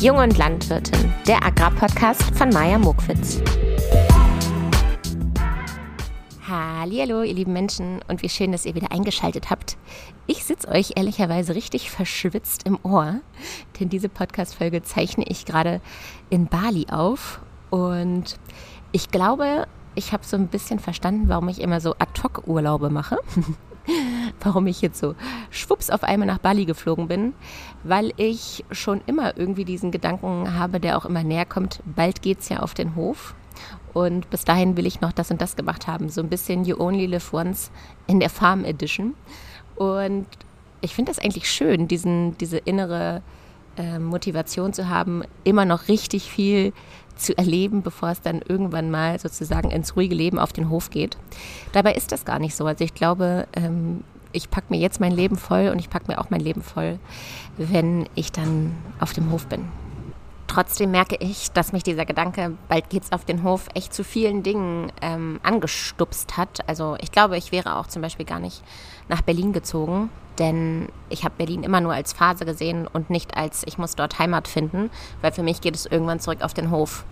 Jung und Landwirtin, der Agrarpodcast von Maja Mokwitz. Hallo, ihr lieben Menschen und wie schön, dass ihr wieder eingeschaltet habt. Ich sitze euch ehrlicherweise richtig verschwitzt im Ohr, denn diese Podcast-Folge zeichne ich gerade in Bali auf und ich glaube, ich habe so ein bisschen verstanden, warum ich immer so Ad-Hoc-Urlaube mache. warum ich jetzt so schwupps auf einmal nach Bali geflogen bin, weil ich schon immer irgendwie diesen Gedanken habe, der auch immer näher kommt, bald geht es ja auf den Hof. Und bis dahin will ich noch das und das gemacht haben. So ein bisschen You Only Live Once in der Farm Edition. Und ich finde das eigentlich schön, diesen, diese innere äh, Motivation zu haben, immer noch richtig viel zu erleben, bevor es dann irgendwann mal sozusagen ins ruhige Leben auf den Hof geht. Dabei ist das gar nicht so. Also ich glaube, ähm, ich packe mir jetzt mein Leben voll und ich packe mir auch mein Leben voll, wenn ich dann auf dem Hof bin. Trotzdem merke ich, dass mich dieser Gedanke, bald geht's auf den Hof, echt zu vielen Dingen ähm, angestupst hat. Also ich glaube, ich wäre auch zum Beispiel gar nicht nach Berlin gezogen, denn ich habe Berlin immer nur als Phase gesehen und nicht als ich muss dort Heimat finden, weil für mich geht es irgendwann zurück auf den Hof.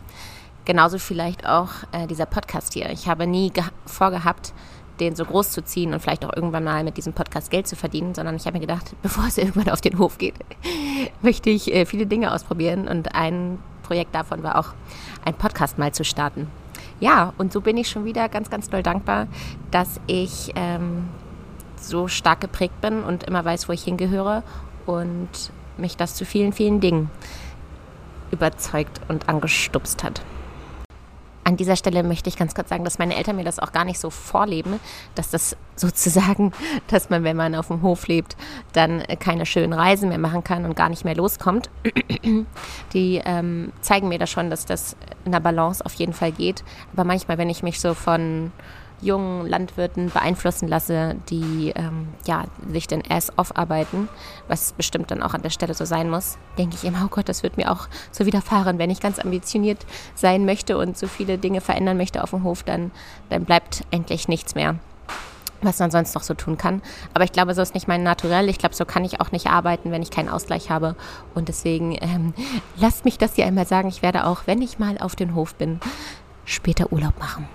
Genauso vielleicht auch äh, dieser Podcast hier. Ich habe nie vorgehabt, den so groß zu ziehen und vielleicht auch irgendwann mal mit diesem Podcast Geld zu verdienen, sondern ich habe mir gedacht, bevor es irgendwann auf den Hof geht, möchte ich äh, viele Dinge ausprobieren und ein Projekt davon war auch, ein Podcast mal zu starten. Ja, und so bin ich schon wieder ganz, ganz doll dankbar, dass ich ähm, so stark geprägt bin und immer weiß, wo ich hingehöre und mich das zu vielen, vielen Dingen überzeugt und angestupst hat. An dieser Stelle möchte ich ganz kurz sagen, dass meine Eltern mir das auch gar nicht so vorleben, dass das sozusagen, dass man, wenn man auf dem Hof lebt, dann keine schönen Reisen mehr machen kann und gar nicht mehr loskommt. Die ähm, zeigen mir da schon, dass das in der Balance auf jeden Fall geht. Aber manchmal, wenn ich mich so von jungen Landwirten beeinflussen lasse, die ähm, ja, sich den Ass aufarbeiten, was bestimmt dann auch an der Stelle so sein muss, denke ich immer, oh Gott, das wird mir auch so widerfahren. Wenn ich ganz ambitioniert sein möchte und so viele Dinge verändern möchte auf dem Hof, dann, dann bleibt endlich nichts mehr was man sonst noch so tun kann. Aber ich glaube, so ist nicht mein Naturell. Ich glaube, so kann ich auch nicht arbeiten, wenn ich keinen Ausgleich habe. Und deswegen ähm, lasst mich das hier einmal sagen. Ich werde auch, wenn ich mal auf den Hof bin, später Urlaub machen.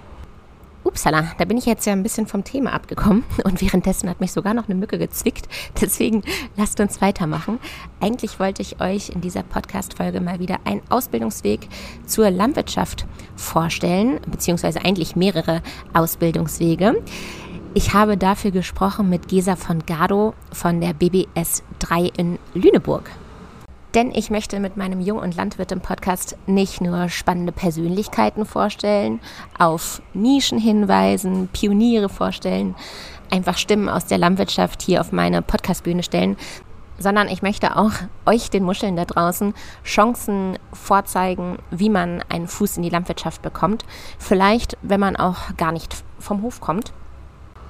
Upsala, da bin ich jetzt ja ein bisschen vom Thema abgekommen und währenddessen hat mich sogar noch eine Mücke gezwickt. Deswegen lasst uns weitermachen. Eigentlich wollte ich euch in dieser Podcast-Folge mal wieder einen Ausbildungsweg zur Landwirtschaft vorstellen, beziehungsweise eigentlich mehrere Ausbildungswege. Ich habe dafür gesprochen mit Gesa von Gado von der BBS 3 in Lüneburg. Denn ich möchte mit meinem Jung- und Landwirt im Podcast nicht nur spannende Persönlichkeiten vorstellen, auf Nischen hinweisen, Pioniere vorstellen, einfach Stimmen aus der Landwirtschaft hier auf meine Podcastbühne stellen, sondern ich möchte auch euch, den Muscheln da draußen, Chancen vorzeigen, wie man einen Fuß in die Landwirtschaft bekommt. Vielleicht, wenn man auch gar nicht vom Hof kommt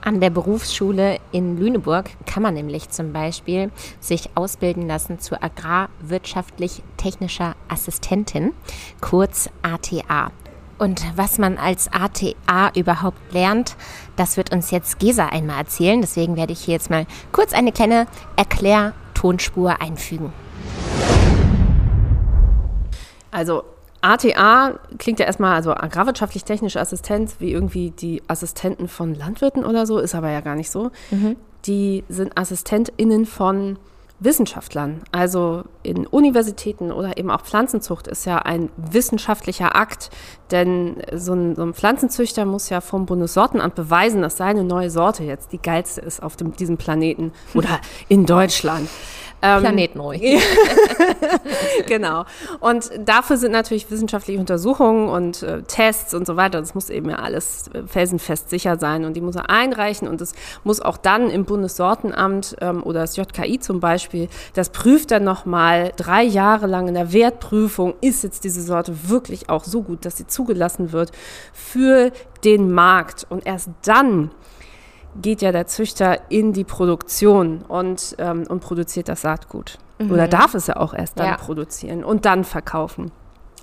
an der Berufsschule in Lüneburg kann man nämlich zum Beispiel sich ausbilden lassen zur agrarwirtschaftlich-technischer Assistentin, kurz ATA. Und was man als ATA überhaupt lernt, das wird uns jetzt Gesa einmal erzählen. Deswegen werde ich hier jetzt mal kurz eine kleine Erklärtonspur einfügen. Also ATA klingt ja erstmal, also agrarwirtschaftlich-technische Assistenz, wie irgendwie die Assistenten von Landwirten oder so, ist aber ja gar nicht so. Mhm. Die sind AssistentInnen von Wissenschaftlern. Also in Universitäten oder eben auch Pflanzenzucht ist ja ein wissenschaftlicher Akt, denn so ein, so ein Pflanzenzüchter muss ja vom Bundessortenamt beweisen, dass seine neue Sorte jetzt die geilste ist auf dem, diesem Planeten oder in Deutschland. Ähm, Planetenruhig. genau. Und dafür sind natürlich wissenschaftliche Untersuchungen und äh, Tests und so weiter. Das muss eben ja alles äh, felsenfest sicher sein und die muss er einreichen und es muss auch dann im Bundessortenamt ähm, oder das JKI zum Beispiel, das prüft dann nochmal drei Jahre lang in der Wertprüfung, ist jetzt diese Sorte wirklich auch so gut, dass sie zugelassen wird für den Markt. Und erst dann geht ja der Züchter in die Produktion und, ähm, und produziert das Saatgut. Mhm. Oder darf es ja auch erst dann ja. produzieren und dann verkaufen.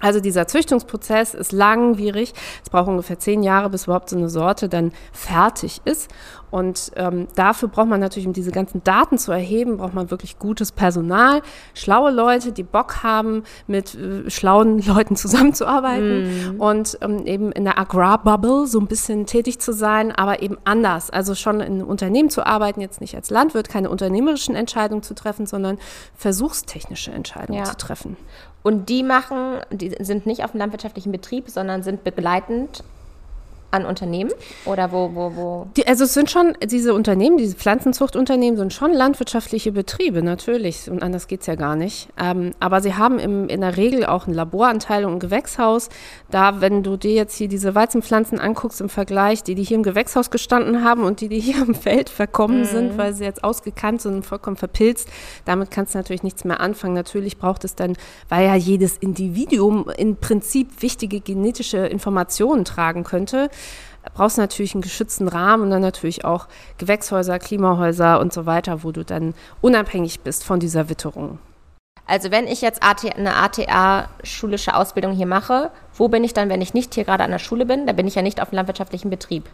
Also dieser Züchtungsprozess ist langwierig. Es braucht ungefähr zehn Jahre, bis überhaupt so eine Sorte dann fertig ist. Und ähm, dafür braucht man natürlich, um diese ganzen Daten zu erheben, braucht man wirklich gutes Personal, schlaue Leute, die Bock haben, mit äh, schlauen Leuten zusammenzuarbeiten mm. und ähm, eben in der Agrarbubble so ein bisschen tätig zu sein, aber eben anders. Also schon in einem Unternehmen zu arbeiten, jetzt nicht als Landwirt, keine unternehmerischen Entscheidungen zu treffen, sondern versuchstechnische Entscheidungen ja. zu treffen. Und die machen, die sind nicht auf dem landwirtschaftlichen Betrieb, sondern sind begleitend an Unternehmen oder wo, wo, wo? Die, also es sind schon, diese Unternehmen, diese Pflanzenzuchtunternehmen sind schon landwirtschaftliche Betriebe, natürlich. Und anders geht es ja gar nicht. Ähm, aber sie haben im, in der Regel auch einen Laboranteil und ein Gewächshaus. Da, wenn du dir jetzt hier diese Weizenpflanzen anguckst im Vergleich, die, die hier im Gewächshaus gestanden haben und die, die hier im Feld verkommen mhm. sind, weil sie jetzt ausgekannt sind und vollkommen verpilzt, damit kannst du natürlich nichts mehr anfangen. Natürlich braucht es dann, weil ja jedes Individuum im Prinzip wichtige genetische Informationen tragen könnte, brauchst du natürlich einen geschützten Rahmen und dann natürlich auch Gewächshäuser, Klimahäuser und so weiter, wo du dann unabhängig bist von dieser Witterung. Also wenn ich jetzt eine ATA-schulische Ausbildung hier mache, wo bin ich dann, wenn ich nicht hier gerade an der Schule bin? Da bin ich ja nicht auf einem landwirtschaftlichen Betrieb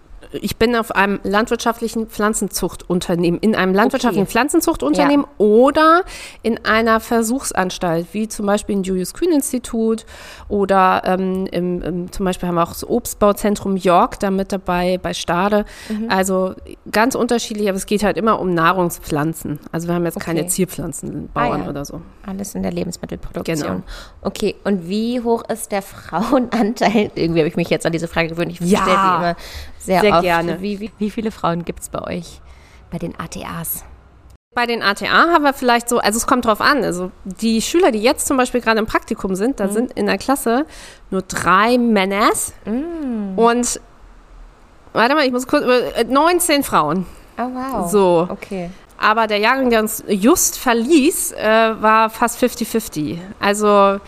ich bin auf einem landwirtschaftlichen Pflanzenzuchtunternehmen, in einem landwirtschaftlichen okay. Pflanzenzuchtunternehmen ja. oder in einer Versuchsanstalt, wie zum Beispiel im Julius Kühn Institut oder ähm, im, im, zum Beispiel haben wir auch das Obstbauzentrum York da mit dabei bei Stade. Mhm. Also ganz unterschiedlich, aber es geht halt immer um Nahrungspflanzen. Also wir haben jetzt okay. keine Zierpflanzenbauern ah, ja. oder so. Alles in der Lebensmittelproduktion. Genau. Okay, und wie hoch ist der Frauenanteil? Irgendwie habe ich mich jetzt an diese Frage gewöhnt. Ich ja. stelle sie immer sehr, sehr oft. gerne. Wie, wie, wie viele Frauen gibt es bei euch bei den ATAs? Bei den ATA haben wir vielleicht so, also es kommt drauf an. Also die Schüler, die jetzt zum Beispiel gerade im Praktikum sind, da mhm. sind in der Klasse nur drei Männers mhm. und warte mal, ich muss kurz, 19 äh, Frauen. Oh wow. So. Okay. Aber der Jahrgang, der uns just verließ, äh, war fast 50-50. Also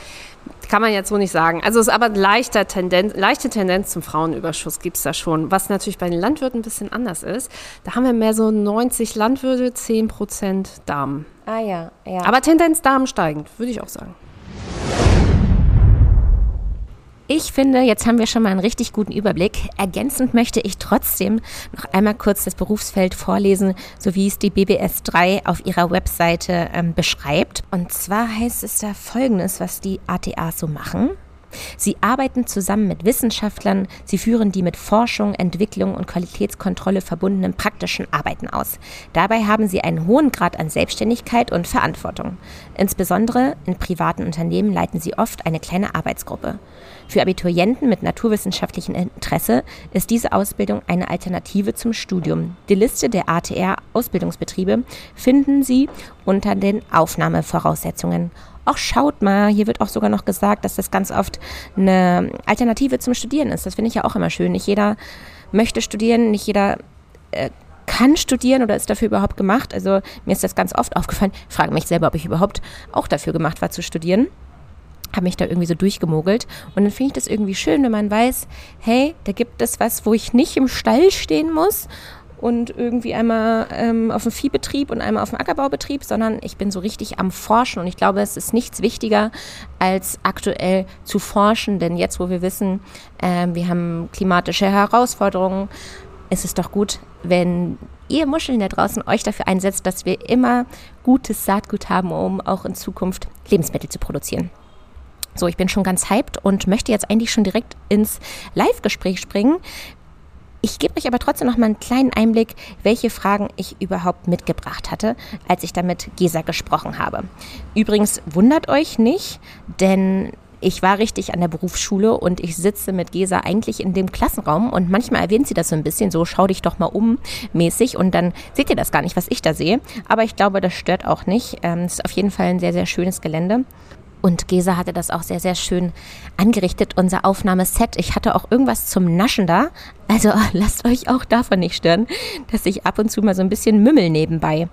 kann man jetzt so nicht sagen. Also es ist aber leichter Tendenz, leichte Tendenz zum Frauenüberschuss gibt es da schon. Was natürlich bei den Landwirten ein bisschen anders ist. Da haben wir mehr so 90 Landwirte, 10 Prozent Damen. Ah ja, ja. Aber Tendenz Damen steigend, würde ich auch sagen. Ich finde, jetzt haben wir schon mal einen richtig guten Überblick. Ergänzend möchte ich trotzdem noch einmal kurz das Berufsfeld vorlesen, so wie es die BBS 3 auf ihrer Webseite ähm, beschreibt. Und zwar heißt es da folgendes, was die ATAs so machen. Sie arbeiten zusammen mit Wissenschaftlern, sie führen die mit Forschung, Entwicklung und Qualitätskontrolle verbundenen praktischen Arbeiten aus. Dabei haben sie einen hohen Grad an Selbstständigkeit und Verantwortung. Insbesondere in privaten Unternehmen leiten sie oft eine kleine Arbeitsgruppe. Für Abiturienten mit naturwissenschaftlichem Interesse ist diese Ausbildung eine Alternative zum Studium. Die Liste der ATR-Ausbildungsbetriebe finden Sie unter den Aufnahmevoraussetzungen. Auch schaut mal, hier wird auch sogar noch gesagt, dass das ganz oft eine Alternative zum Studieren ist. Das finde ich ja auch immer schön. Nicht jeder möchte studieren, nicht jeder äh, kann studieren oder ist dafür überhaupt gemacht. Also mir ist das ganz oft aufgefallen. Ich frage mich selber, ob ich überhaupt auch dafür gemacht war zu studieren habe mich da irgendwie so durchgemogelt. Und dann finde ich das irgendwie schön, wenn man weiß, hey, da gibt es was, wo ich nicht im Stall stehen muss und irgendwie einmal ähm, auf dem Viehbetrieb und einmal auf dem Ackerbaubetrieb, sondern ich bin so richtig am Forschen. Und ich glaube, es ist nichts wichtiger, als aktuell zu forschen. Denn jetzt, wo wir wissen, äh, wir haben klimatische Herausforderungen, ist es doch gut, wenn ihr Muscheln da draußen euch dafür einsetzt, dass wir immer gutes Saatgut haben, um auch in Zukunft Lebensmittel zu produzieren. So, ich bin schon ganz hyped und möchte jetzt eigentlich schon direkt ins Live-Gespräch springen. Ich gebe euch aber trotzdem noch mal einen kleinen Einblick, welche Fragen ich überhaupt mitgebracht hatte, als ich da mit Gesa gesprochen habe. Übrigens wundert euch nicht, denn ich war richtig an der Berufsschule und ich sitze mit Gesa eigentlich in dem Klassenraum und manchmal erwähnt sie das so ein bisschen so, schau dich doch mal um mäßig und dann seht ihr das gar nicht, was ich da sehe. Aber ich glaube, das stört auch nicht. Ähm, es ist auf jeden Fall ein sehr, sehr schönes Gelände. Und Gesa hatte das auch sehr, sehr schön angerichtet, unser Aufnahmeset. Ich hatte auch irgendwas zum Naschen da. Also lasst euch auch davon nicht stören, dass ich ab und zu mal so ein bisschen mümmel nebenbei.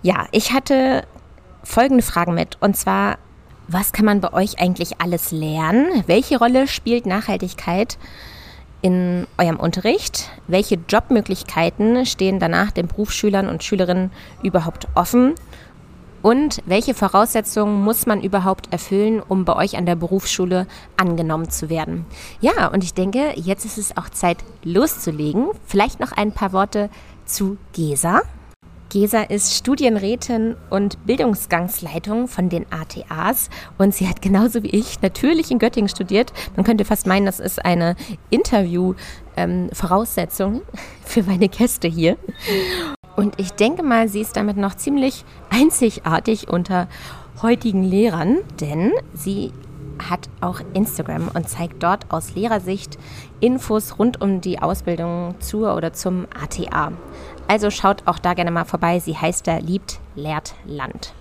Ja, ich hatte folgende Fragen mit. Und zwar, was kann man bei euch eigentlich alles lernen? Welche Rolle spielt Nachhaltigkeit in eurem Unterricht? Welche Jobmöglichkeiten stehen danach den Berufsschülern und Schülerinnen überhaupt offen? Und welche Voraussetzungen muss man überhaupt erfüllen, um bei euch an der Berufsschule angenommen zu werden? Ja, und ich denke, jetzt ist es auch Zeit loszulegen. Vielleicht noch ein paar Worte zu GESA. Gesa ist Studienrätin und Bildungsgangsleitung von den ATAs und sie hat genauso wie ich natürlich in Göttingen studiert. Man könnte fast meinen, das ist eine Interview-Voraussetzung ähm, für meine Gäste hier. Und ich denke mal, sie ist damit noch ziemlich einzigartig unter heutigen Lehrern, denn sie hat auch Instagram und zeigt dort aus Lehrersicht Infos rund um die Ausbildung zur oder zum ATA. Also schaut auch da gerne mal vorbei. Sie heißt da Liebt, Lehrt, Land.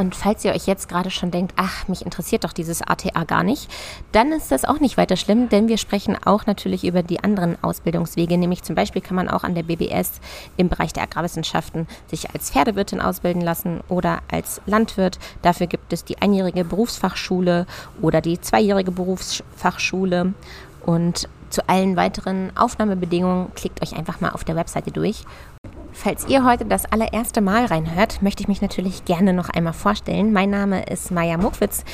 Und falls ihr euch jetzt gerade schon denkt, ach, mich interessiert doch dieses ATA gar nicht, dann ist das auch nicht weiter schlimm, denn wir sprechen auch natürlich über die anderen Ausbildungswege. Nämlich zum Beispiel kann man auch an der BBS im Bereich der Agrarwissenschaften sich als Pferdewirtin ausbilden lassen oder als Landwirt. Dafür gibt es die einjährige Berufsfachschule oder die zweijährige Berufsfachschule. Und zu allen weiteren Aufnahmebedingungen klickt euch einfach mal auf der Webseite durch. Falls ihr heute das allererste Mal reinhört, möchte ich mich natürlich gerne noch einmal vorstellen. Mein Name ist Maja Muckwitz.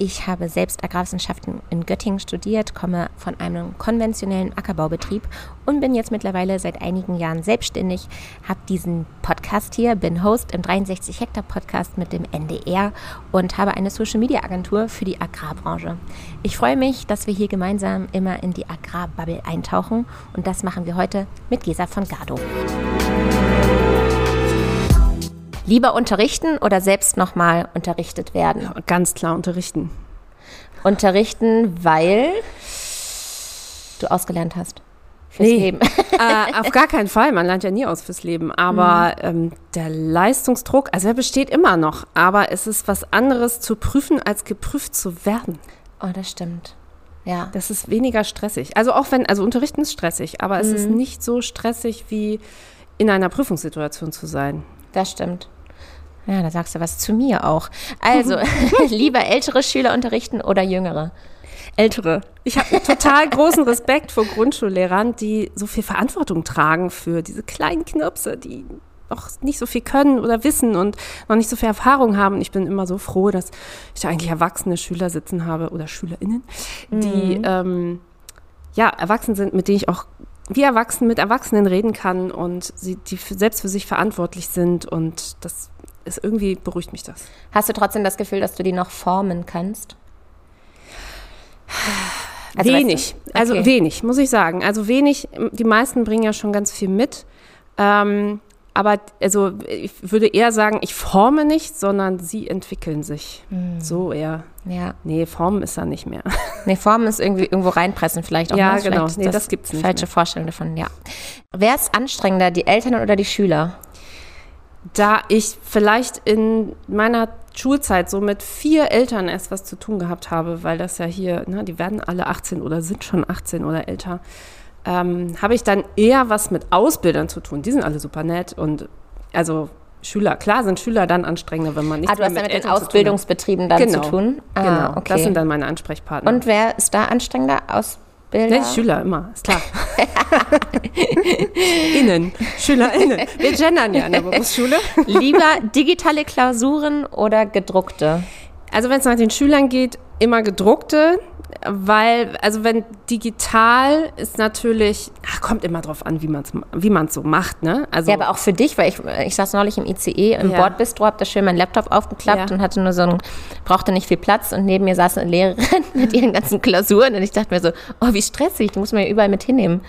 Ich habe selbst Agrarwissenschaften in Göttingen studiert, komme von einem konventionellen Ackerbaubetrieb und bin jetzt mittlerweile seit einigen Jahren selbstständig, habe diesen Podcast hier, bin Host im 63 Hektar Podcast mit dem NDR und habe eine Social Media Agentur für die Agrarbranche. Ich freue mich, dass wir hier gemeinsam immer in die Agrarbubble eintauchen und das machen wir heute mit Gesa von Gardo. Lieber unterrichten oder selbst nochmal unterrichtet werden? Ja, ganz klar unterrichten. Unterrichten, weil du ausgelernt hast. Fürs nee, Leben. äh, auf gar keinen Fall. Man lernt ja nie aus fürs Leben. Aber mhm. ähm, der Leistungsdruck, also er besteht immer noch. Aber es ist was anderes zu prüfen, als geprüft zu werden. Oh, das stimmt. Ja. Das ist weniger stressig. Also auch wenn, also Unterrichten ist stressig, aber mhm. es ist mhm. nicht so stressig wie in einer Prüfungssituation zu sein. Das stimmt. Ja, da sagst du was zu mir auch. Also, lieber ältere Schüler unterrichten oder jüngere? Ältere. Ich habe total großen Respekt vor Grundschullehrern, die so viel Verantwortung tragen für diese kleinen Knirpse, die noch nicht so viel können oder wissen und noch nicht so viel Erfahrung haben. Ich bin immer so froh, dass ich da eigentlich erwachsene Schüler sitzen habe oder SchülerInnen, die mhm. ähm, ja erwachsen sind, mit denen ich auch wie Erwachsenen mit Erwachsenen reden kann und sie, die selbst für sich verantwortlich sind und das ist irgendwie beruhigt mich das. Hast du trotzdem das Gefühl, dass du die noch formen kannst? Also wenig, weißt du? Also okay. also wenig, muss ich sagen. Also wenig, die meisten bringen ja schon ganz viel mit. Ähm, aber also ich würde eher sagen, ich forme nicht, sondern sie entwickeln sich. Mm. So eher. Ja. Nee, formen ist da nicht mehr. Nee, formen ist irgendwie irgendwo reinpressen vielleicht auch. Ja, ne? genau. Nee, das, das gibt's nicht. Falsche mehr. Vorstellung davon, ja. Wer ist anstrengender, die Eltern oder die Schüler? Da ich vielleicht in meiner Schulzeit so mit vier Eltern erst was zu tun gehabt habe, weil das ja hier, ne, die werden alle 18 oder sind schon 18 oder älter ähm, habe ich dann eher was mit Ausbildern zu tun. Die sind alle super nett und also Schüler, klar sind Schüler dann anstrengender, wenn man nicht ah, du hast mit, mit den Ausbildungsbetrieben dann genau, zu tun. Ah, genau, okay. das sind dann meine Ansprechpartner. Und wer ist da anstrengender? Ausbilder? Nee, Schüler immer, ist klar. innen, SchülerInnen. Wir gendern ja in der Berufsschule. Lieber digitale Klausuren oder gedruckte? Also wenn es nach den Schülern geht, immer gedruckte weil, also wenn digital ist natürlich, ach, kommt immer drauf an, wie man es wie man's so macht, ne? Also, ja, aber auch für dich, weil ich, ich saß neulich im ICE im ja. Bordbistro, hab da schön meinen Laptop aufgeklappt ja. und hatte nur so einen, brauchte nicht viel Platz und neben mir saß eine Lehrerin mit ihren ganzen Klausuren und ich dachte mir so, oh, wie stressig, die muss man ja überall mit hinnehmen.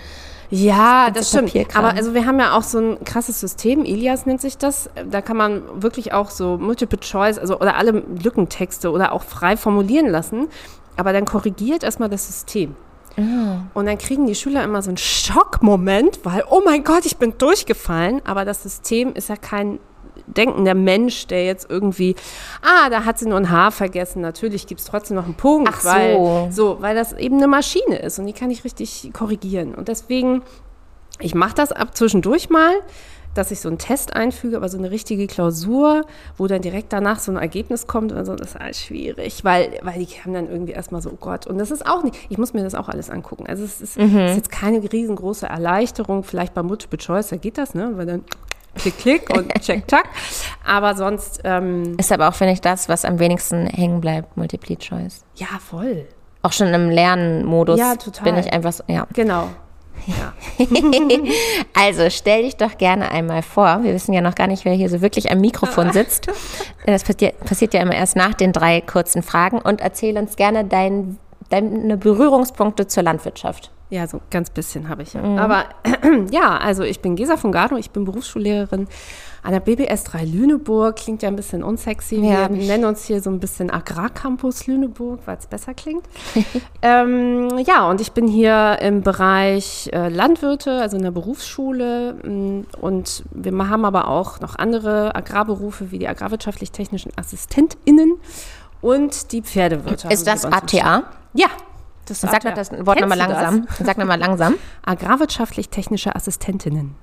Ja, das, das stimmt. Aber also wir haben ja auch so ein krasses System, Elias nennt sich das. Da kann man wirklich auch so Multiple Choice, also oder alle Lückentexte oder auch frei formulieren lassen. Aber dann korrigiert erstmal das System. Oh. Und dann kriegen die Schüler immer so einen Schockmoment, weil, oh mein Gott, ich bin durchgefallen. Aber das System ist ja kein denkender Mensch, der jetzt irgendwie, ah, da hat sie nur ein Haar vergessen. Natürlich gibt es trotzdem noch einen Punkt, Ach weil, so, weil das eben eine Maschine ist und die kann ich richtig korrigieren. Und deswegen, ich mache das ab zwischendurch mal dass ich so einen Test einfüge, aber so eine richtige Klausur, wo dann direkt danach so ein Ergebnis kommt und so, das ist alles schwierig, weil, weil die haben dann irgendwie erstmal so, oh Gott, und das ist auch nicht, ich muss mir das auch alles angucken. Also es ist, mhm. ist jetzt keine riesengroße Erleichterung, vielleicht bei Multiple Choice, da geht das, ne, weil dann klick, klick und check, tack. Aber sonst, ähm, Ist aber auch, finde ich, das, was am wenigsten hängen bleibt, Multiple Choice. ja, voll. Auch schon im Lernmodus Ja, total. bin ich einfach so, ja. Genau. Ja. Also stell dich doch gerne einmal vor. Wir wissen ja noch gar nicht, wer hier so wirklich am Mikrofon sitzt. Das passiert, passiert ja immer erst nach den drei kurzen Fragen und erzähl uns gerne dein, deine Berührungspunkte zur Landwirtschaft. Ja, so ganz bisschen habe ich ja. Aber ja, also ich bin Gesa von Gardo, ich bin Berufsschullehrerin an der BBS 3 Lüneburg. Klingt ja ein bisschen unsexy. Ja. Wir nennen uns hier so ein bisschen Agrarcampus Lüneburg, weil es besser klingt. ähm, ja, und ich bin hier im Bereich äh, Landwirte, also in der Berufsschule. Mm, Und wir haben aber auch noch andere Agrarberufe wie die agrarwirtschaftlich-technischen AssistentInnen und die Pferdewirte. Ist das uns im ATA? ja. Das ist Sag mal das Wort nochmal du das? langsam. Sag nochmal langsam. Agrarwirtschaftlich-technische Assistentinnen.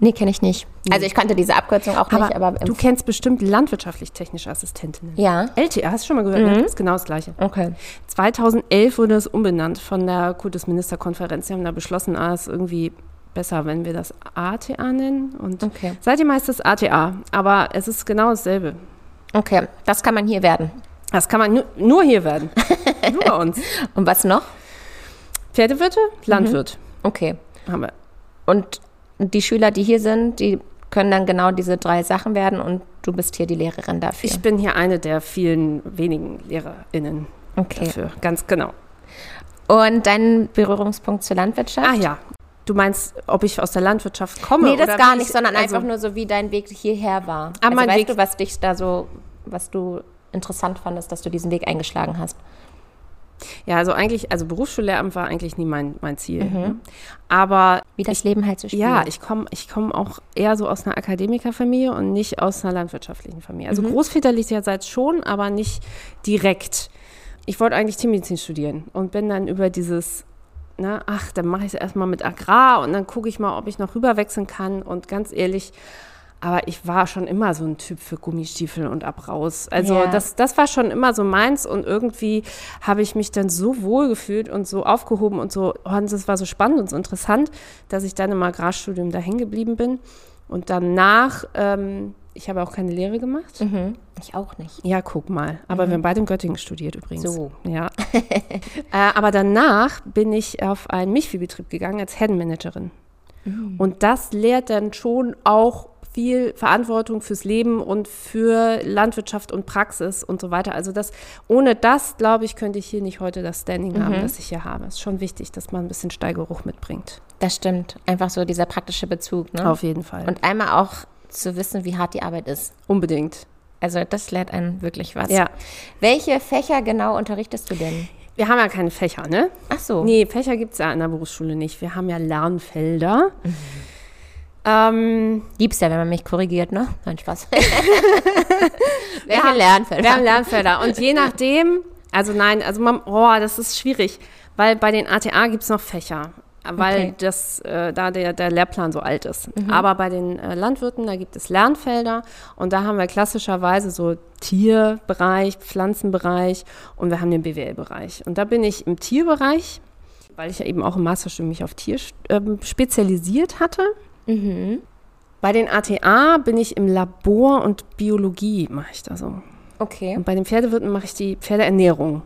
Nee, kenne ich nicht. Also ich kannte diese Abkürzung auch nicht, aber, im du kennst bestimmt landwirtschaftlich-technische Assistentinnen. ja. LTA, hast du schon mal gehört? Ne? Das ist genau das Gleiche. Okay. 2011 wurde es umbenannt von der Kultusministerkonferenz. Sie haben da beschlossen, ah, es ist irgendwie besser, wenn wir das ATA nennen. Und Okay. seitdem heißt es ATA, aber es ist genau dasselbe. Okay, das kann man hier werden. Das kann man nur, hier werden. nur bei uns. Und was noch? Pferdewirte, Landwirt Okay. haben wir. Und die Schüler, die hier sind, die können dann genau diese drei Sachen werden und du bist hier die Lehrerin dafür. Ich bin hier eine der vielen wenigen LehrerInnen okay. dafür. Ganz genau. Und dein Berührungspunkt zur Landwirtschaft? Ah ja. Du meinst, ob ich aus der Landwirtschaft komme? Nee, das oder gar nicht, ich- sondern also, einfach nur so, wie dein Weg hierher war. Ah, also mein weißt Weg- du, was dich da so, was du interessant fandest, dass du diesen Weg eingeschlagen hast? Ja, also eigentlich, also Berufsschullehramt war eigentlich nie mein, mein Ziel. Mhm. Ne? Aber Wie das Leben halt so spielt. ja, ich komme ich komm auch eher so aus einer Akademikerfamilie und nicht aus einer landwirtschaftlichen Familie. Also Mhm. großväterlicherseits schon, aber nicht direkt. Ich wollte eigentlich Tiermedizin studieren und bin dann über dieses, na, ach, dann mache ich es erstmal mit Agrar und dann gucke ich mal, ob ich noch rüberwechseln kann. Und ganz ehrlich, aber ich war schon immer so ein Typ für Gummistiefel und ab raus. Also Ja. das, das war schon immer so meins und irgendwie habe ich mich dann so wohl gefühlt und so aufgehoben und so, oh, und das war so spannend und so interessant, dass ich dann im Agrarstudium da hängen geblieben bin. Und danach, ähm, ich habe auch keine Lehre gemacht. Mhm. Ich auch nicht. Ja, guck mal. Aber wir haben beide in Göttingen studiert übrigens. So. Ja. äh, aber danach bin ich auf einen Milchviehbetrieb gegangen als Herdenmanagerin. Und das lehrt dann schon auch viel Verantwortung fürs Leben und für Landwirtschaft und Praxis und so weiter. Also das, ohne das, glaube ich, könnte ich hier nicht heute das Standing haben, das ich hier habe. Es ist schon wichtig, dass man ein bisschen Steigeruch mitbringt. Das stimmt. Einfach so dieser praktische Bezug. Ne? Auf jeden Fall. Und einmal auch zu wissen, wie hart die Arbeit ist. Unbedingt. Also das lehrt einen wirklich was. Ja. Welche Fächer genau unterrichtest du denn? Wir haben ja keine Fächer, ne? Ach so. Nee, Fächer gibt es ja in der Berufsschule nicht. Wir haben ja Lernfelder. Ähm, Gibt's ja, wenn man mich korrigiert, ne? Nein, Spaß. wir haben, Lernfelder? Wir haben Lernfelder. Und je nachdem, also nein, also man, oh, das ist schwierig, weil bei den ATA gibt es noch Fächer, weil Okay. Mhm. das, äh, da der, der Lehrplan so alt ist. Aber bei den äh, Landwirten, da gibt es Lernfelder und da haben wir klassischerweise so Tierbereich, Pflanzenbereich und wir haben den BWL-Bereich. Und da bin ich im Tierbereich, weil ich ja eben auch im Masterstudium mich auf Tier ähm, spezialisiert hatte. Mhm. Bei den ATA bin ich im Labor und Biologie mache ich da so. Okay. Und bei den Pferdewirten mache ich die Pferdeernährung.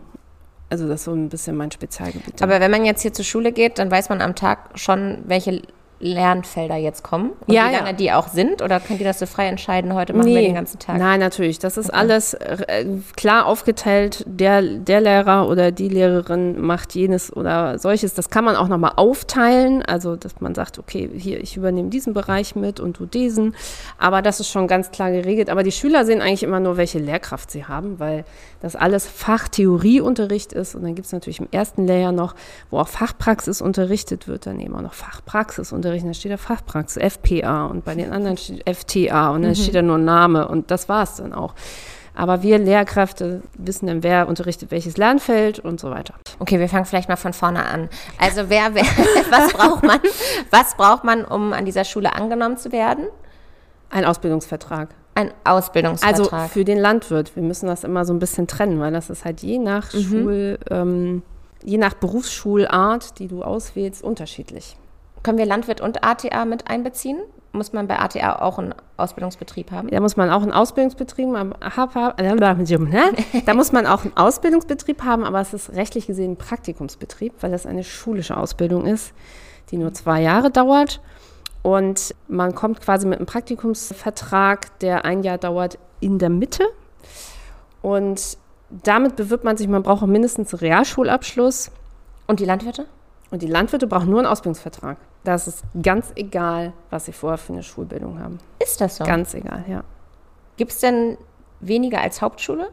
Also das ist so ein bisschen mein Spezialgebiet. Aber wenn man jetzt hier zur Schule geht, dann weiß man am Tag schon, welche Lernfelder jetzt kommen und Ja, wie ja. lange die auch sind? Oder könnt ihr das so frei entscheiden, heute machen wir den ganzen Tag? Nein, natürlich. Das ist alles äh, klar aufgeteilt. Der, der Lehrer oder die Lehrerin macht jenes oder solches. Das kann man auch nochmal aufteilen. Also, dass man sagt, okay, hier, ich übernehme diesen Bereich mit und du diesen. Aber das ist schon ganz klar geregelt. Aber die Schüler sehen eigentlich immer nur, welche Lehrkraft sie haben, weil das alles Fachtheorieunterricht ist. Und dann gibt es natürlich im ersten Lehrjahr noch, wo auch Fachpraxis unterrichtet wird, dann eben auch noch Fachpraxisunterricht. Und dann steht da Fachpraxis, FPA. Und bei den anderen steht FTA. Und dann steht da nur Name. Und das war es dann auch. Aber wir Lehrkräfte wissen dann, wer unterrichtet welches Lernfeld und so weiter. Okay, wir fangen vielleicht mal von vorne an. Also wer, wer was braucht man? Was braucht man, um an dieser Schule angenommen zu werden? Ein Ausbildungsvertrag. Ein Also Ausbildungsvertrag. für den Landwirt. Wir müssen das immer so ein bisschen trennen, weil das ist halt je nach Schul, ähm, je nach Berufsschulart, die du auswählst, unterschiedlich. Können wir Landwirt und ATA mit einbeziehen? muss man bei ATA auch einen Ausbildungsbetrieb haben? Da muss man auch einen Ausbildungsbetrieb haben. Da muss man auch einen Ausbildungsbetrieb haben, aber es ist rechtlich gesehen ein Praktikumsbetrieb, weil das eine schulische Ausbildung ist, die nur zwei Jahre dauert. Und man kommt quasi mit einem Praktikumsvertrag, der ein Jahr dauert, in der Mitte. Und damit bewirbt man sich, man braucht auch mindestens einen Realschulabschluss. Und die Landwirte? Und die Landwirte brauchen nur einen Ausbildungsvertrag. Das ist ganz egal, was sie vorher für eine Schulbildung haben. Ist das so? Ganz egal, ja. Gibt es denn weniger als Hauptschule?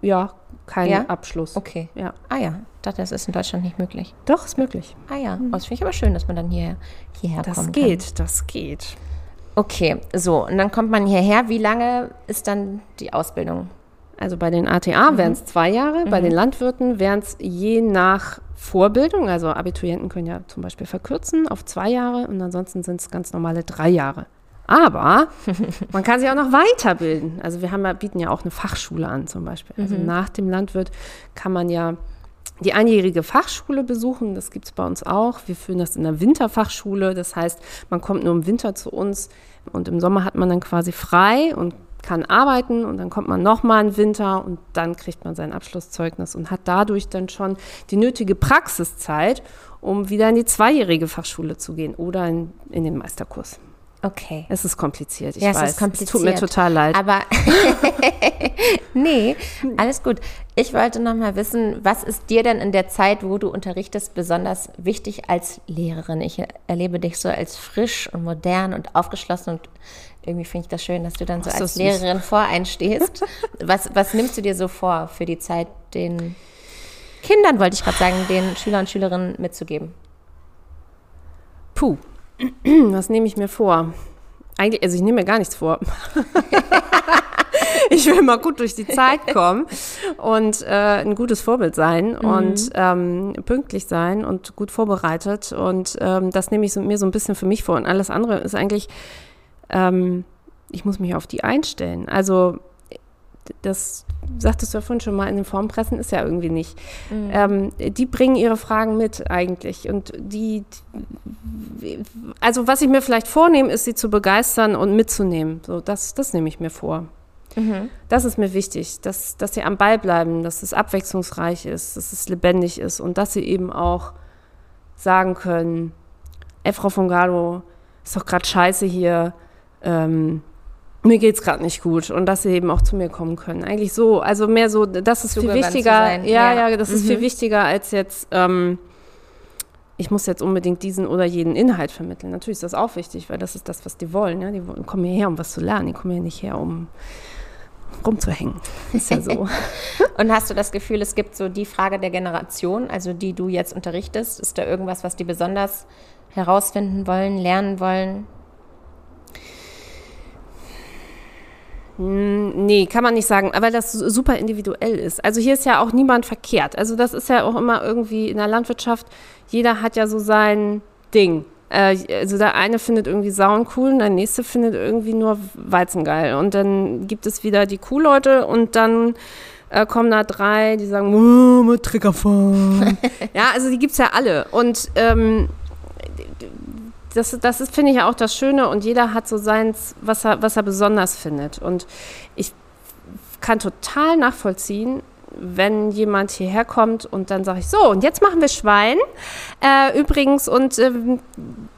Ja, kein Ja? Abschluss. Okay. Ja. Ah ja, ich dachte, das ist in Deutschland nicht möglich. Doch, ist möglich. Ah ja, oh, das finde ich aber schön, dass man dann hier, hierher Das kommen geht, das geht. kann. Okay, so, und dann kommt man hierher. Wie lange ist dann die Ausbildung? Also bei den ATA wären es zwei Jahre, bei den Landwirten wären es je nach Vorbildung, also Abiturienten können ja zum Beispiel verkürzen auf zwei Jahre und ansonsten sind es ganz normale drei Jahre. Aber man kann sich auch noch weiterbilden. Also wir haben ja, bieten ja auch eine Fachschule an zum Beispiel. Also nach dem Landwirt kann man ja die einjährige Fachschule besuchen. Das gibt es bei uns auch. Wir führen das in der Winterfachschule. Das heißt, man kommt nur im Winter zu uns und im Sommer hat man dann quasi frei und kann arbeiten und dann kommt man nochmal im Winter und dann kriegt man sein Abschlusszeugnis und hat dadurch dann schon die nötige Praxiszeit, um wieder in die zweijährige Fachschule zu gehen oder in, in den Meisterkurs. Okay. Es ist kompliziert, ich Ja, es weiß. ist kompliziert. tut mir total leid. Aber nee, alles gut. Ich wollte noch mal wissen, was ist dir denn in der Zeit, wo du unterrichtest, besonders wichtig als Lehrerin? Ich erlebe dich so als frisch und modern und aufgeschlossen und irgendwie finde ich das schön, dass du dann so Ach, als süß. Lehrerin voreinstehst. was, was nimmst du dir so vor für die Zeit, den Kindern, wollte ich gerade sagen, den Schüler und Schülerinnen mitzugeben? Puh, was nehme ich mir vor? Eigentlich, also ich nehme mir gar nichts vor. ich will mal gut durch die Zeit kommen und äh, ein gutes Vorbild sein und ähm, pünktlich sein und gut vorbereitet. Und ähm, das nehme ich so, mir so ein bisschen für mich vor. Und alles andere ist eigentlich, ähm, ich muss mich auf die einstellen. Also das sagtest du ja vorhin schon mal, in den Formpressen ist ja irgendwie nicht. Ähm, die bringen ihre Fragen mit eigentlich. Und die, also was ich mir vielleicht vornehme, ist, sie zu begeistern und mitzunehmen. So, das, das nehme ich mir vor. Das ist mir wichtig, dass, dass sie am Ball bleiben, dass es abwechslungsreich ist, dass es lebendig ist und dass sie eben auch sagen können, ey, Frau von Galo, ist doch gerade scheiße hier, ähm, mir geht's gerade nicht gut und dass sie eben auch zu mir kommen können. Eigentlich so, also mehr so, das ist viel Zugewandt wichtiger. Ja, ja. ja, das ist viel wichtiger als jetzt, ähm, ich muss jetzt unbedingt diesen oder jeden Inhalt vermitteln. Natürlich ist das auch wichtig, weil das ist das, was die wollen. Ja? Die kommen hierher, um was zu lernen. Die kommen hier nicht her, um rumzuhängen. Ist ja so. Und hast du das Gefühl, es gibt so die Frage der Generation, also die du jetzt unterrichtest? Ist da irgendwas, was die besonders herausfinden wollen, lernen wollen? Nee, kann man nicht sagen, aber das super individuell ist. Also hier ist ja auch niemand verkehrt. Also das ist ja auch immer irgendwie in der Landwirtschaft, jeder hat ja so sein Ding. Äh, Also der eine findet irgendwie Sauen cool und der nächste findet irgendwie nur Weizen geil. Und dann gibt es wieder die Kuhleute und dann äh, kommen da drei, die sagen, oh, mit Trecker fahren. ja, also die gibt's ja alle. Und ähm, das, das ist, finde ich, ja auch das Schöne und jeder hat so seins, was er, was er besonders findet. Und ich kann total nachvollziehen, wenn jemand hierher kommt und dann sage ich, so, und jetzt machen wir Schwein. Äh, übrigens, und ähm,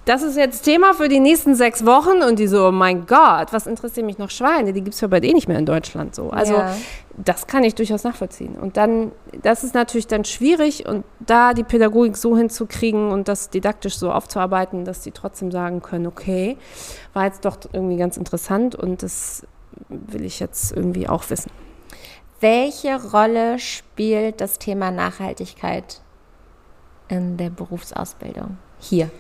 das ist jetzt Thema für die nächsten sechs Wochen. Und die so, oh mein Gott, was interessiert mich noch Schweine? Die gibt es ja bald eh nicht mehr in Deutschland so. Also Ja. das kann ich durchaus nachvollziehen. Und dann, das ist natürlich dann schwierig und da die Pädagogik so hinzukriegen und das didaktisch so aufzuarbeiten, dass die trotzdem sagen können, okay, war jetzt doch irgendwie ganz interessant und das will ich jetzt irgendwie auch wissen. Welche Rolle spielt das Thema Nachhaltigkeit in der Berufsausbildung? Hier.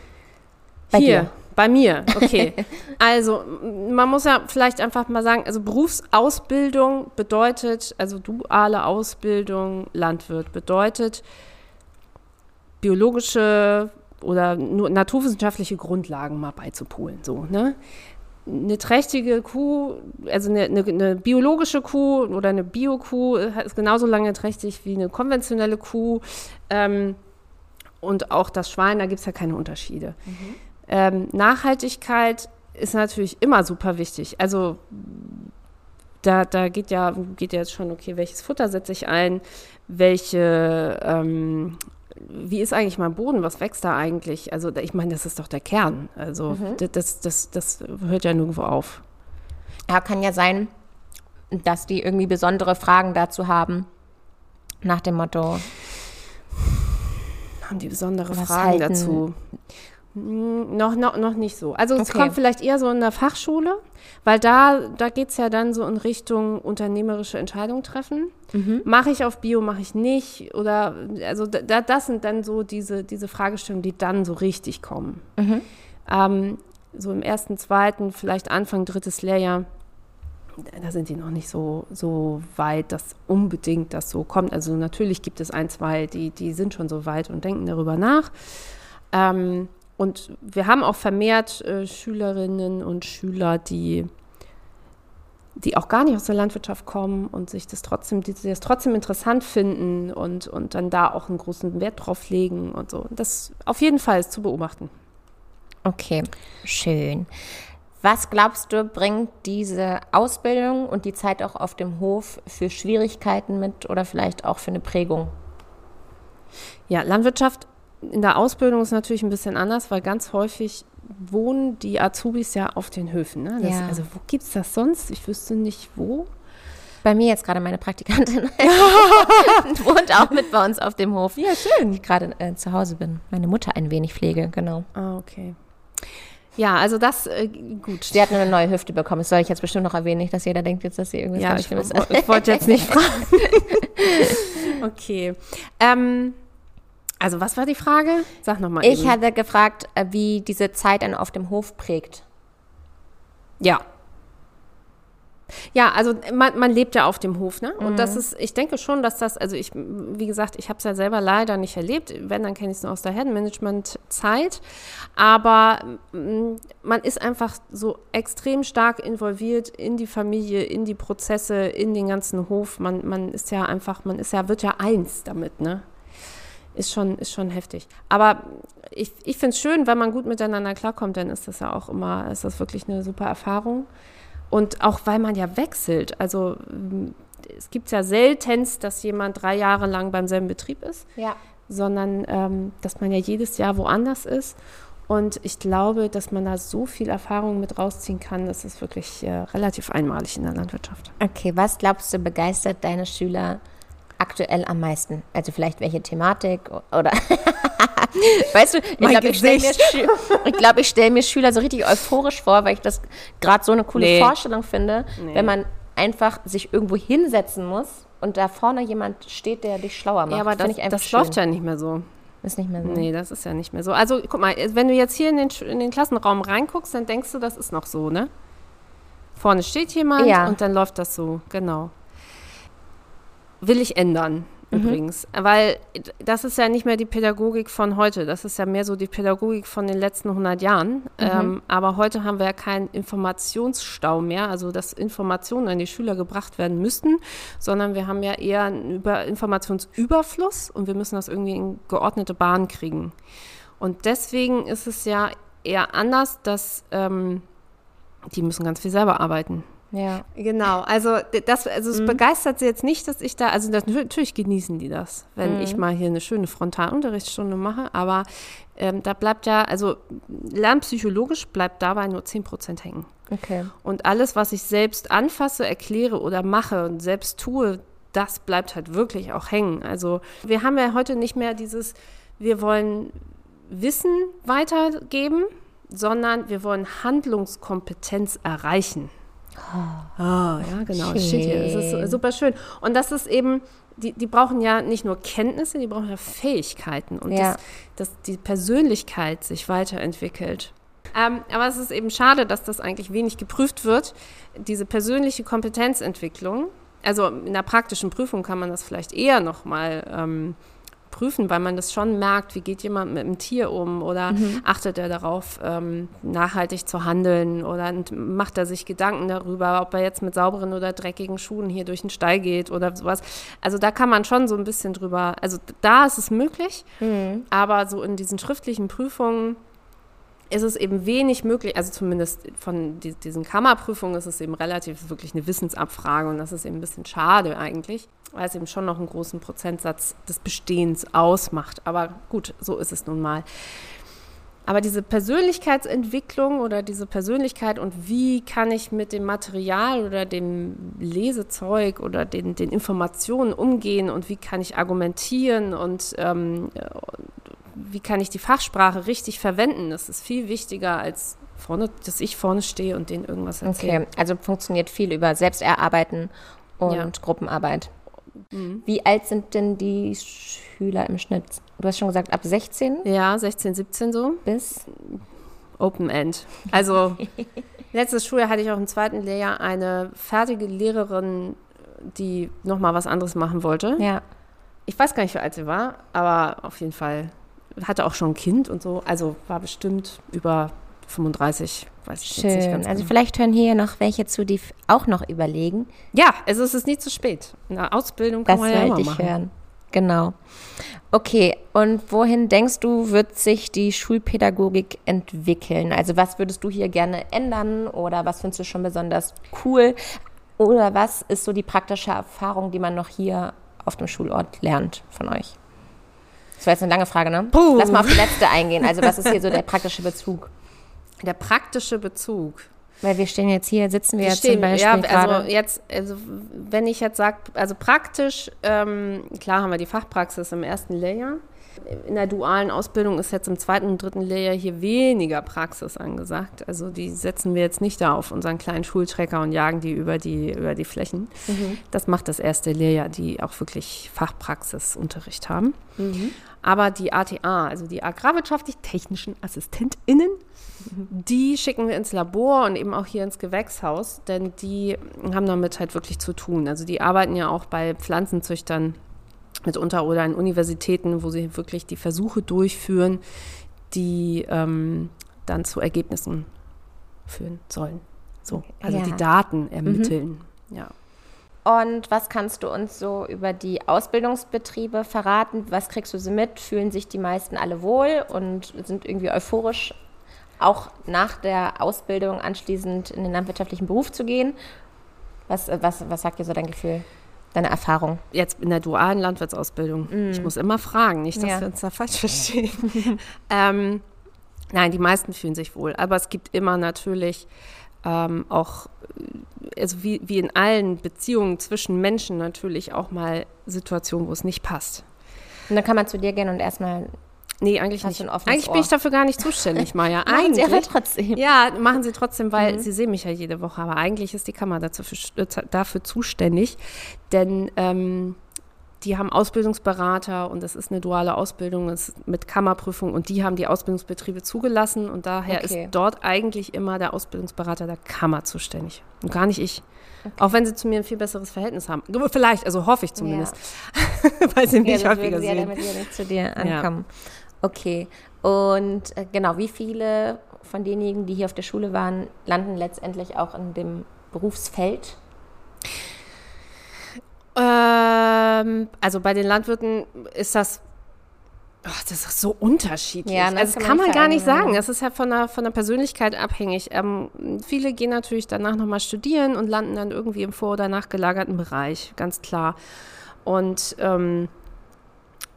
Bei Hier, dir. bei mir, okay. also man muss ja vielleicht einfach mal sagen, also Berufsausbildung bedeutet, also duale Ausbildung Landwirt bedeutet biologische oder nur naturwissenschaftliche Grundlagen mal beizupolen, so, ne? Eine trächtige Kuh, also eine, eine, eine biologische Kuh oder eine Bio-Kuh ist genauso lange trächtig wie eine konventionelle Kuh. Ähm, und auch das Schwein, da gibt es ja keine Unterschiede. Ähm, Nachhaltigkeit ist natürlich immer super wichtig. Also da, da geht ja geht ja jetzt schon, okay, welches Futter setze ich ein, welche, ähm, wie ist eigentlich mein Boden, was wächst da eigentlich? Also ich meine, das ist doch der Kern. Also mhm. das, das, das hört ja nirgendwo auf. Ja, kann ja sein, dass die irgendwie besondere Fragen dazu haben, nach dem Motto. Haben die besondere Fragen halten? dazu? Hm, noch, noch, noch nicht so. Also es okay. kommt vielleicht eher so in der Fachschule, weil da, da geht es ja dann so in Richtung unternehmerische Entscheidungen treffen. Mhm. Mache ich auf Bio, mache ich nicht? Oder also da, das sind dann so diese, diese Fragestellungen, die dann so richtig kommen. Mhm. Ähm, so im ersten, zweiten, vielleicht Anfang drittes Lehrjahr, da sind die noch nicht so, so weit, dass unbedingt das so kommt. Also natürlich gibt es ein, zwei, die, die sind schon so weit und denken darüber nach. Ähm, und wir haben auch vermehrt äh, Schülerinnen und Schüler, die, die auch gar nicht aus der Landwirtschaft kommen und sich das trotzdem, die, die das trotzdem interessant finden und, und dann da auch einen großen Wert drauf legen und so. Das auf jeden Fall ist zu beobachten. Okay, schön. Was glaubst du, bringt diese Ausbildung und die Zeit auch auf dem Hof für Schwierigkeiten mit oder vielleicht auch für eine Prägung? Ja, Landwirtschaft in der Ausbildung ist natürlich ein bisschen anders, weil ganz häufig wohnen die Azubis ja auf den Höfen. Ne? Das, ja. Also wo gibt es das sonst? Ich wüsste nicht wo. Bei mir jetzt gerade meine Praktikantin wohnt auch mit bei uns auf dem Hof. Ja, schön. Ich gerade äh, zu Hause bin. Meine Mutter ein wenig pflege, genau. Ah, okay. Ja, also das, äh, gut. Sie hat eine neue Hüfte bekommen. Das soll ich jetzt bestimmt noch erwähnen, nicht, dass jeder denkt jetzt, dass sie irgendwas ja, ganz Schlimmes ich wollte jetzt nicht fragen. okay. Ähm, also was war die Frage? Sag nochmal. Ich eben. hatte gefragt, äh, wie diese Zeit einen auf dem Hof prägt. Ja. Ja, also man, man lebt ja auf dem Hof, ne? Und mhm. das ist, ich denke schon, dass das, also ich, wie gesagt, ich habe es ja selber leider nicht erlebt. Wenn, dann kenne ich es nur aus der Herdenmanagement-Zeit. Aber mm, man ist einfach so extrem stark involviert in die Familie, in die Prozesse, in den ganzen Hof. Man, man ist ja einfach, man ist ja, wird ja eins damit, ne? Ist schon, ist schon heftig. Aber ich, ich finde es schön, wenn man gut miteinander klarkommt, dann ist das ja auch immer, ist das wirklich eine super Erfahrung. Und auch weil man ja wechselt. Also es gibt ja seltenst, dass jemand drei Jahre lang beim selben Betrieb ist, ja. sondern ähm, dass man ja jedes Jahr woanders ist. Und ich glaube, dass man da so viel Erfahrung mit rausziehen kann, das ist wirklich äh, relativ einmalig in der Landwirtschaft. Okay, was glaubst du begeistert deine Schüler aktuell am meisten? Also vielleicht welche Thematik oder weißt du, ich glaube, ich stelle mir, glaub, stell mir Schüler so richtig euphorisch vor, weil ich das gerade so eine coole nee. Vorstellung finde, nee. wenn man einfach sich irgendwo hinsetzen muss und da vorne jemand steht, der dich schlauer macht. Ja, aber das, das läuft ja nicht mehr so. Ist nicht mehr so. Nee, das ist ja nicht mehr so. Also guck mal, wenn du jetzt hier in den, in den Klassenraum reinguckst, dann denkst du, das ist noch so, ne? Vorne steht jemand ja. und dann läuft das so, genau will ich ändern. Mhm. Übrigens, weil das ist ja nicht mehr die Pädagogik von heute, das ist ja mehr so die Pädagogik von den letzten 100 Jahren. Mhm. Ähm, aber heute haben wir ja keinen Informationsstau mehr, also dass Informationen an die Schüler gebracht werden müssten, sondern wir haben ja eher einen Über Informationsüberfluss und wir müssen das irgendwie in geordnete Bahnen kriegen. Und deswegen ist es ja eher anders, dass ähm, die müssen ganz viel selber arbeiten. Ja. Genau. Also das, also es mhm. begeistert sie jetzt nicht, dass ich da, also das, natürlich genießen die das, wenn mhm. ich mal hier eine schöne Frontalunterrichtsstunde mache, aber ähm, da bleibt ja, also lernpsychologisch bleibt dabei nur 10 Prozent hängen. Okay. Und alles, was ich selbst anfasse, erkläre oder mache und selbst tue, das bleibt halt wirklich auch hängen. Also wir haben ja heute nicht mehr dieses, wir wollen Wissen weitergeben, sondern wir wollen Handlungskompetenz erreichen. Oh, ja, genau. Schön. Steht hier. Das ist super schön. Und das ist eben, die, die brauchen ja nicht nur Kenntnisse, die brauchen ja Fähigkeiten und ja. dass, dass die Persönlichkeit sich weiterentwickelt. Ähm, aber es ist eben schade, dass das eigentlich wenig geprüft wird, diese persönliche Kompetenzentwicklung. Also in der praktischen Prüfung kann man das vielleicht eher nochmal ähm, prüfen, weil man das schon merkt, wie geht jemand mit einem Tier um oder mhm. achtet er darauf, ähm, nachhaltig zu handeln oder macht er sich Gedanken darüber, ob er jetzt mit sauberen oder dreckigen Schuhen hier durch den Stall geht oder sowas. Also da kann man schon so ein bisschen drüber, also da ist es möglich, mhm. aber so in diesen schriftlichen Prüfungen ist es eben wenig möglich, also zumindest von die, diesen Kammerprüfungen ist es eben relativ wirklich eine Wissensabfrage und das ist eben ein bisschen schade eigentlich, weil es eben schon noch einen großen Prozentsatz des Bestehens ausmacht. Aber gut, so ist es nun mal. Aber diese Persönlichkeitsentwicklung oder diese Persönlichkeit und wie kann ich mit dem Material oder dem Lesezeug oder den, den Informationen umgehen und wie kann ich argumentieren und ähm, wie kann ich die Fachsprache richtig verwenden, das ist viel wichtiger als vorne, dass ich vorne stehe und denen irgendwas erzähle. Okay, also funktioniert viel über Selbsterarbeiten und ja. Gruppenarbeit. Mhm. Wie alt sind denn die Schüler im Schnitt? Du hast schon gesagt, ab 16? Ja, 16, 17 so. Bis? Open End. Also, letztes Schuljahr hatte ich auch im zweiten Lehrjahr eine fertige Lehrerin, die nochmal was anderes machen wollte. Ja. Ich weiß gar nicht, wie alt sie war, aber auf jeden Fall hatte auch schon ein Kind und so. Also war bestimmt über 35, weiß ich Schön. nicht ganz Also genau. vielleicht hören hier noch welche zu, die auch noch überlegen. Ja, also es ist nie zu spät. Eine Ausbildung kann das man ja immer ich machen. hören. Genau. Okay, und wohin denkst du, wird sich die Schulpädagogik entwickeln? Also was würdest du hier gerne ändern oder was findest du schon besonders cool? Oder was ist so die praktische Erfahrung, die man noch hier auf dem Schulort lernt von euch? Das war jetzt eine lange Frage, ne? Puh. Lass mal auf die letzte eingehen. Also was ist hier so der praktische Bezug? Der praktische Bezug. Weil wir stehen jetzt hier, sitzen wir, wir jetzt stehen, zum Beispiel Ja, also gerade. jetzt, also wenn ich jetzt sage, also praktisch, ähm, klar haben wir die Fachpraxis im ersten Lehrjahr. In der dualen Ausbildung ist jetzt im zweiten und dritten Lehrjahr hier weniger Praxis angesagt. Also die setzen wir jetzt nicht da auf unseren kleinen Schultrecker und jagen die über die, über die Flächen. Mhm. Das macht das erste Lehrjahr, die auch wirklich Fachpraxisunterricht haben. Mhm. Aber die ATA, also die agrarwirtschaftlich-technischen AssistentInnen, die schicken wir ins Labor und eben auch hier ins Gewächshaus, denn die haben damit halt wirklich zu tun. Also die arbeiten ja auch bei Pflanzenzüchtern mitunter oder in Universitäten, wo sie wirklich die Versuche durchführen, die ähm, dann zu Ergebnissen führen sollen. So, also ja. die Daten ermitteln. Mhm. Ja. Und was kannst du uns so über die Ausbildungsbetriebe verraten? Was kriegst du so mit? Fühlen sich die meisten alle wohl und sind irgendwie euphorisch auch nach der Ausbildung anschließend in den landwirtschaftlichen Beruf zu gehen. Was, was, was sagt dir so dein Gefühl, deine Erfahrung? Jetzt in der dualen Landwirtsausbildung. Mm. Ich muss immer fragen, nicht, dass ja. wir uns da falsch verstehen. ähm, nein, die meisten fühlen sich wohl. Aber es gibt immer natürlich ähm, auch, also wie, wie in allen Beziehungen zwischen Menschen natürlich auch mal Situationen, wo es nicht passt. Und dann kann man zu dir gehen und erstmal Nee, eigentlich Hast nicht. Eigentlich Ohr. bin ich dafür gar nicht zuständig, Maja. machen Sie aber trotzdem. Ja, machen Sie trotzdem, weil mhm. Sie sehen mich ja jede Woche. Aber eigentlich ist die Kammer dazu, äh, dafür zuständig. Denn ähm, die haben Ausbildungsberater und das ist eine duale Ausbildung mit Kammerprüfung und die haben die Ausbildungsbetriebe zugelassen und daher okay. ist dort eigentlich immer der Ausbildungsberater der Kammer zuständig und gar nicht ich. Okay. Auch wenn sie zu mir ein viel besseres Verhältnis haben. Vielleicht, also hoffe ich zumindest. Ja. weil sie mich ja, häufiger sehen. Ja, damit sie nicht zu dir ankommen. Ja. Okay. Und äh, genau, wie viele von denjenigen, die hier auf der Schule waren, landen letztendlich auch in dem Berufsfeld? Ähm, also bei den Landwirten ist das Oh, das ist so unterschiedlich. Ja, das also das kann man, gar nicht sagen. Das ist ja von der, von der Persönlichkeit abhängig. Ähm, viele gehen natürlich danach nochmal studieren und landen dann irgendwie im vor- oder nachgelagerten Bereich, ganz klar. Und ähm,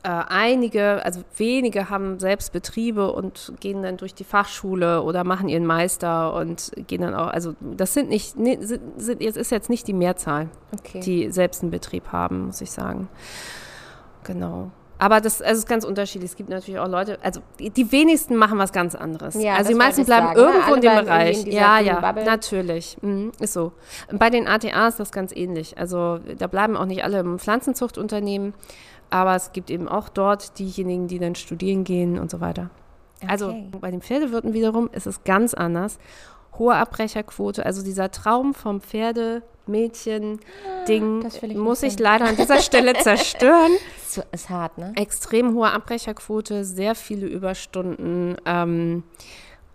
äh, einige, also wenige haben selbst Betriebe und gehen dann durch die Fachschule oder machen ihren Meister und gehen dann auch, also das sind nicht, sind, sind, es ist jetzt nicht die Mehrzahl, okay. die selbst einen Betrieb haben, muss ich sagen. Genau. Aber das also ist ganz unterschiedlich. Es gibt natürlich auch Leute, also die, die wenigsten machen was ganz anderes. Ja, also die meisten bleiben sagen, ne? irgendwo in dem Bereich. In ja, ja, Bubble. natürlich. Mhm, ist so. Bei den ATA ist das ganz ähnlich. Also da bleiben auch nicht alle im Pflanzenzuchtunternehmen. Aber es gibt eben auch dort diejenigen, die dann studieren gehen und so weiter. Also okay. Also bei den Pferdewirten wiederum ist es ganz anders. Hohe Abbrecherquote, also dieser Traum vom Pferdemädchen-Ding ah, muss ich leider an dieser Stelle zerstören. Ist hart, ne? Extrem hohe Abbrecherquote, sehr viele Überstunden. Ähm,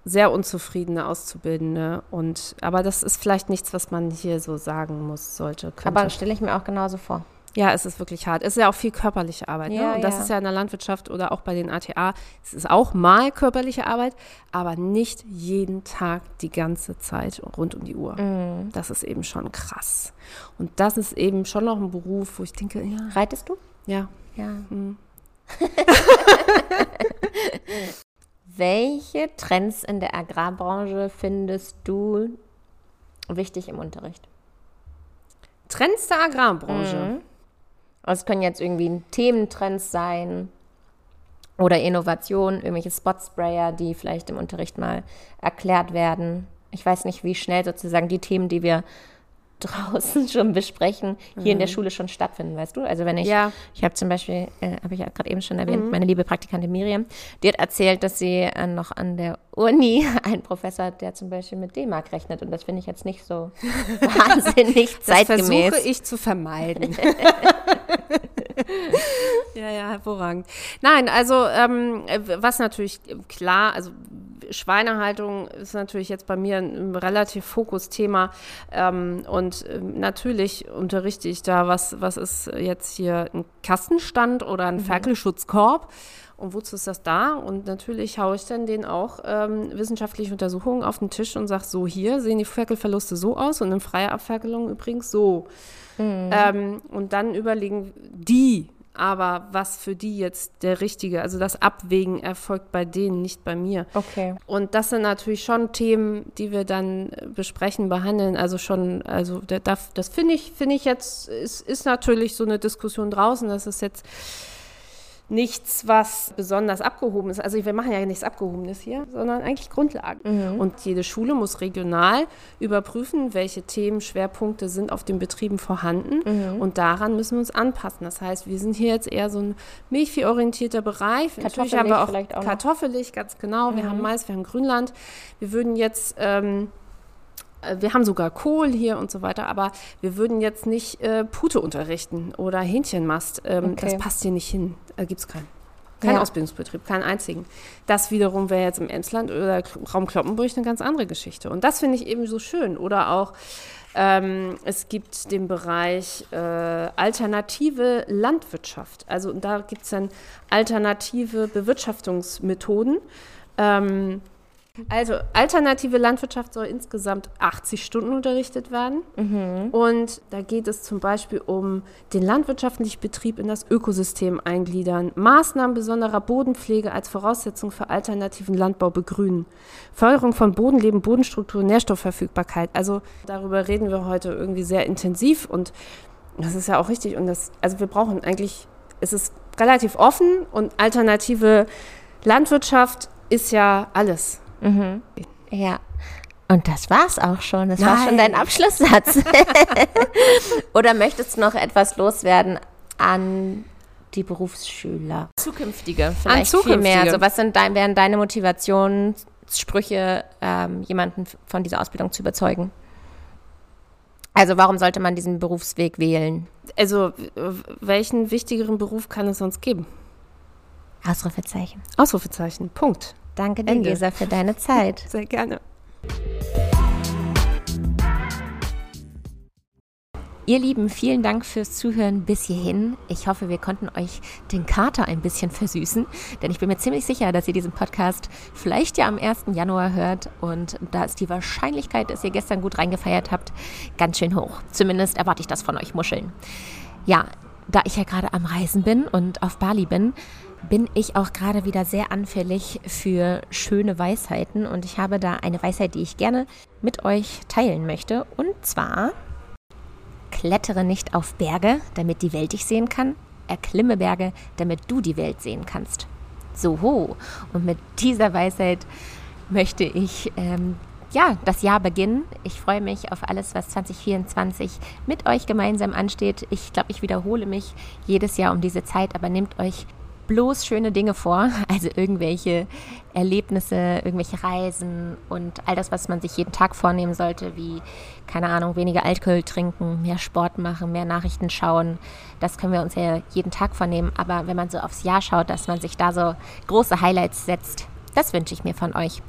sehr unzufriedene Auszubildende. Und, aber das ist vielleicht nichts, was man hier so sagen muss, sollte. Könnte. Aber stelle ich mir auch genauso vor. Ja, es ist wirklich hart. Es ist ja auch viel körperliche Arbeit. Ja, ne? Und das ja. ist ja in der Landwirtschaft oder auch bei den ATA. Es ist auch mal körperliche Arbeit, aber nicht jeden Tag die ganze Zeit rund um die Uhr. Mhm. Das ist eben schon krass. Und das ist eben schon noch ein Beruf, wo ich denke, ja, Reitest du? ja. Ja. Mhm. Welche Trends in der Agrarbranche findest du wichtig im Unterricht? Trends der Agrarbranche. Mhm. Es können jetzt irgendwie Thementrends sein oder Innovationen, irgendwelche Spotsprayer, die vielleicht im Unterricht mal erklärt werden. Ich weiß nicht, wie schnell sozusagen die Themen, die wir draußen schon besprechen, hier in der Schule schon stattfinden, weißt du? Also wenn ich, Ja. ich habe zum Beispiel, äh, habe ich ja gerade eben schon erwähnt, meine liebe Praktikantin Miriam, die hat erzählt, dass sie äh, noch an der Uni einen Professor hat, der zum Beispiel mit D-Mark rechnet und das finde ich jetzt nicht so wahnsinnig Das zeitgemäß. versuche ich zu vermeiden. ja, ja, hervorragend. Nein, also ähm, was natürlich klar, also Schweinehaltung ist natürlich jetzt bei mir ein relativ Fokusthema ähm, und ähm, natürlich unterrichte ich da, was, was ist jetzt hier ein Kastenstand oder ein Ferkelschutzkorb und wozu ist das da? Und natürlich haue ich dann denen auch ähm, wissenschaftliche Untersuchungen auf den Tisch und sage, so hier sehen die Ferkelverluste so aus und in freier Abferkelung übrigens so. Ähm, und dann überlegen die aber, was für die jetzt der richtige, also das Abwägen erfolgt bei denen, nicht bei mir. Okay. Und das sind natürlich schon Themen, die wir dann äh, besprechen, behandeln. Also schon, also da- da- das finde ich, finde ich jetzt, ist, ist natürlich so eine Diskussion draußen. Das ist jetzt nichts, was besonders abgehoben ist. Also wir machen ja nichts Abgehobenes hier, sondern eigentlich Grundlagen. Und jede Schule muss regional überprüfen, welche Themen, Schwerpunkte sind auf den Betrieben vorhanden. Und daran müssen wir uns anpassen. Das heißt, wir sind hier jetzt eher so ein milchviehorientierter Bereich. Natürlich haben wir auch, auch kartoffelig, ganz genau. Wir haben Mais, wir haben Grünland. Wir würden jetzt... Ähm, äh, wir haben sogar Kohl hier und so weiter, aber wir würden jetzt nicht äh, Pute unterrichten oder Hähnchenmast. Ähm, Okay. Das passt hier nicht hin. Da gibt es keinen. Kein Ja. Ausbildungsbetrieb, keinen einzigen. Das wiederum wäre jetzt im Emsland oder Raum Kloppenburg eine ganz andere Geschichte. Und das finde ich eben so schön. Oder auch, ähm, es gibt den Bereich äh, alternative Landwirtschaft. Also da gibt es dann alternative Bewirtschaftungsmethoden. Ähm, also alternative Landwirtschaft soll insgesamt 80 Stunden unterrichtet werden. Und da geht es zum Beispiel um den landwirtschaftlichen Betrieb in das Ökosystem eingliedern, Maßnahmen besonderer Bodenpflege als Voraussetzung für alternativen Landbau begrünen, Förderung von Bodenleben, Bodenstruktur, Nährstoffverfügbarkeit. Also darüber reden wir heute irgendwie sehr intensiv und das ist ja auch richtig. Und das, also wir brauchen eigentlich, es ist relativ offen und alternative Landwirtschaft ist ja alles. Ja. Und das war's auch schon. Das war schon Nein. dein Abschlusssatz. Oder möchtest du noch etwas loswerden an die Berufsschüler? Zukünftige, vielleicht viel Zukünftige. mehr. Also was sind dein, wären deine Motivationssprüche, ähm, jemanden von dieser Ausbildung zu überzeugen? Also warum sollte man diesen Berufsweg wählen? Also, welchen wichtigeren Beruf kann es sonst geben? Ausrufezeichen. Ausrufezeichen. Punkt. Danke dir, Ende. Gesa, für deine Zeit. Sehr gerne. Ihr Lieben, vielen Dank fürs Zuhören bis hierhin. Ich hoffe, wir konnten euch den Kater ein bisschen versüßen, denn ich bin mir ziemlich sicher, dass ihr diesen Podcast vielleicht ja am 1. Januar hört und da ist die Wahrscheinlichkeit, dass ihr gestern gut reingefeiert habt, ganz schön hoch. Zumindest erwarte ich das von euch Muscheln. Ja, da ich ja gerade am Reisen bin und auf Bali bin, bin ich auch gerade wieder sehr anfällig für schöne Weisheiten und ich habe da eine Weisheit, die ich gerne mit euch teilen möchte und zwar Klettere nicht auf Berge, damit die Welt dich sehen kann. Erklimme Berge, damit du die Welt sehen kannst. So ho. Und mit dieser Weisheit möchte ich ähm, ja das Jahr beginnen. Ich freue mich auf alles, was 2024 mit euch gemeinsam ansteht. Ich glaube, ich wiederhole mich jedes Jahr um diese Zeit, aber nehmt euch bloß schöne Dinge vor, also irgendwelche Erlebnisse, irgendwelche Reisen und all das, was man sich jeden Tag vornehmen sollte, wie, keine Ahnung, weniger Alkohol trinken, mehr Sport machen, mehr Nachrichten schauen. Das können wir uns ja jeden Tag vornehmen, aber wenn man so aufs Jahr schaut, dass man sich da so große Highlights setzt, das wünsche ich mir von euch.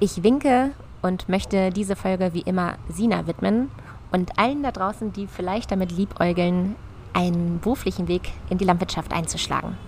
Ich winke und möchte diese Folge wie immer Sina widmen und allen da draußen, die vielleicht damit liebäugeln, einen beruflichen Weg in die Landwirtschaft einzuschlagen.